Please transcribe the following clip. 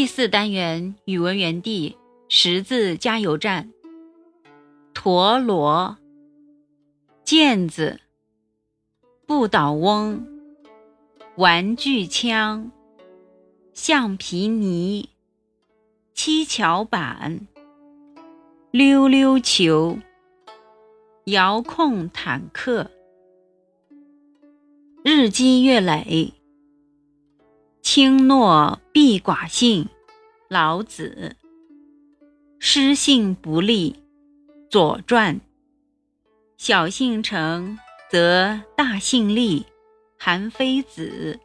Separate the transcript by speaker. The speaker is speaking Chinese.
Speaker 1: 第四单元语文园地识字加油站：陀螺、毽子、不倒翁、玩具枪、橡皮泥、七巧板、溜溜球、遥控坦克、日积月累。轻诺必寡信，老子；失信不立，左传；小信诚则大信立，韩非子。